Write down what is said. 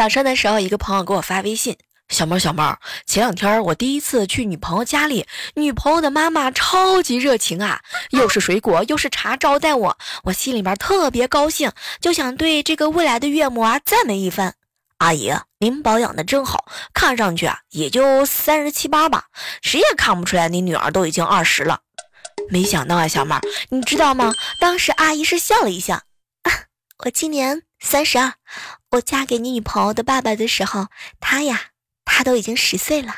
早上的时候，一个朋友给我发微信。小猫小猫，前两天我第一次去女朋友家里，女朋友的妈妈超级热情啊，又是水果又是茶招待我，我心里边特别高兴，就想对这个未来的岳母啊赞美一番。阿姨，您保养的真好，看上去啊也就三十七八吧，谁也看不出来你女儿都已经二十了。没想到啊，小猫，你知道吗？当时阿姨是笑了一笑，我今年三十二，我嫁给你女朋友的爸爸的时候，他呀。他都已经十岁了。